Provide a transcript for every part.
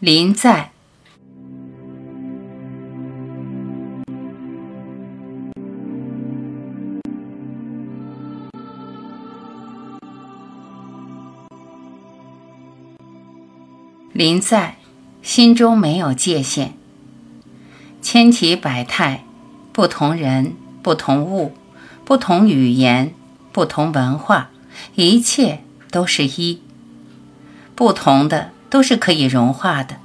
临在，临在，心中没有界限。千奇百态，不同人，不同物，不同语言，不同文化，一切都是一。不同的都是可以融化的，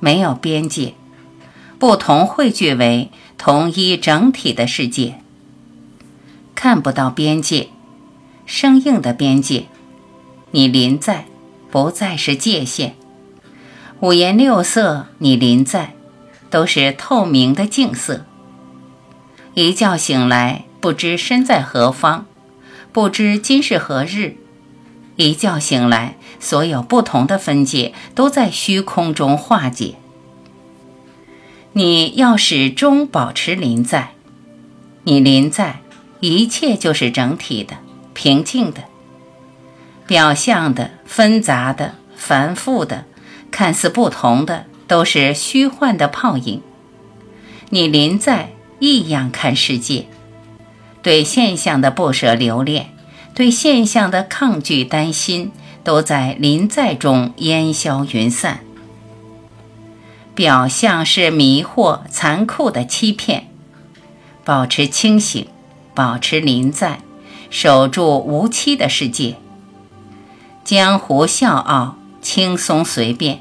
没有边界。不同汇聚为同一整体的世界。看不到边界，生硬的边界。你临在，不再是界限。五颜六色，你临在，都是透明的净色。一觉醒来，不知身在何方，不知今是何日。一觉醒来，所有不同的分界都在虚空中化解。你要始终保持临在，你临在，一切就是整体的、平静的。表象的、纷杂的、繁复的、看似不同的，都是虚幻的泡影。你临在，异样看世界，对现象的不舍留恋。对现象的抗拒、担心，都在临在中烟消云散。表象是迷惑、残酷的欺骗。保持清醒，保持临在，守住无期的世界。江湖笑傲，轻松随便，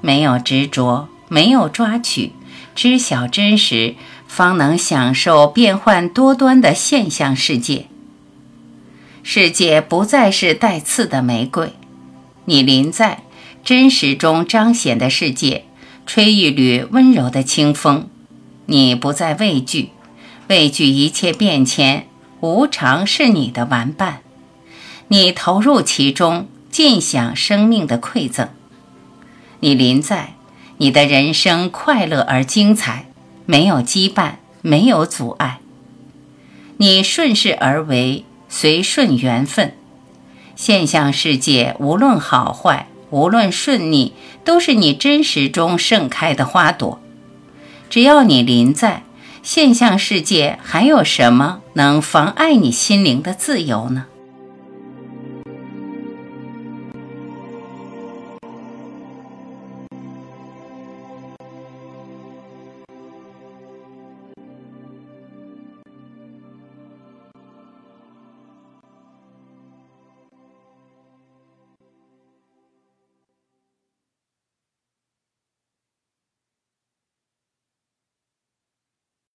没有执着，没有抓取，知晓真实，方能享受变幻多端的现象世界。世界不再是带刺的玫瑰，你临在真实中彰显的世界，吹一缕温柔的清风。你不再畏惧，畏惧一切变迁，无常是你的玩伴。你投入其中，尽享生命的馈赠。你临在，你的人生快乐而精彩，没有羁绊，没有阻碍。你顺势而为。随顺缘分，现象世界无论好坏，无论顺逆，都是你真实中盛开的花朵。只要你临在现象世界，还有什么能妨碍你心灵的自由呢？